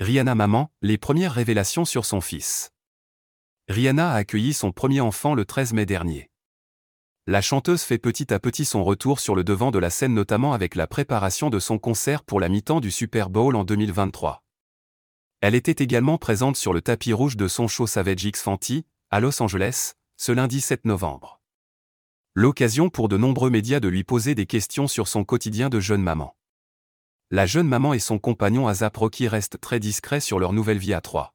Rihanna maman, les premières révélations sur son fils. Rihanna a accueilli son premier enfant le 13 mai dernier. La chanteuse fait petit à petit son retour sur le devant de la scène notamment avec la préparation de son concert pour la mi-temps du Super Bowl en 2023. Elle était également présente sur le tapis rouge de son show Savage X Fenty, à Los Angeles, ce lundi 7 novembre. L'occasion pour de nombreux médias de lui poser des questions sur son quotidien de jeune maman la jeune maman et son compagnon Azap Rocky restent très discrets sur leur nouvelle vie à trois.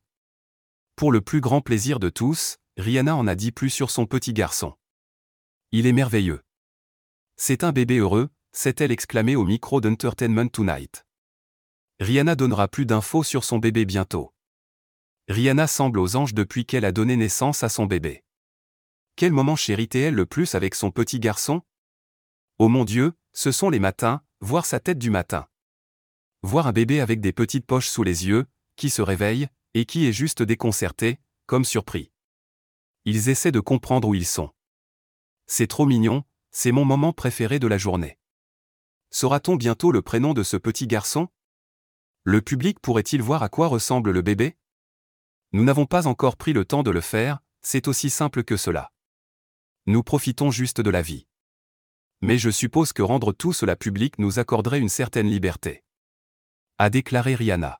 Pour le plus grand plaisir de tous, Rihanna en a dit plus sur son petit garçon. Il est merveilleux. C'est un bébé heureux, s'est-elle exclamée au micro d'Entertainment Tonight. Rihanna donnera plus d'infos sur son bébé bientôt. Rihanna semble aux anges depuis qu'elle a donné naissance à son bébé. Quel moment chéritait-elle le plus avec son petit garçon? Oh mon Dieu, ce sont les matins, voir sa tête du matin. Voir un bébé avec des petites poches sous les yeux, qui se réveille, et qui est juste déconcerté, comme surpris. Ils essaient de comprendre où ils sont. C'est trop mignon, c'est mon moment préféré de la journée. Saura-t-on bientôt le prénom de ce petit garçon? Le public pourrait-il voir à quoi ressemble le bébé? Nous n'avons pas encore pris le temps de le faire, c'est aussi simple que cela. Nous profitons juste de la vie. Mais je suppose que rendre tout cela public nous accorderait une certaine liberté a déclaré Rihanna.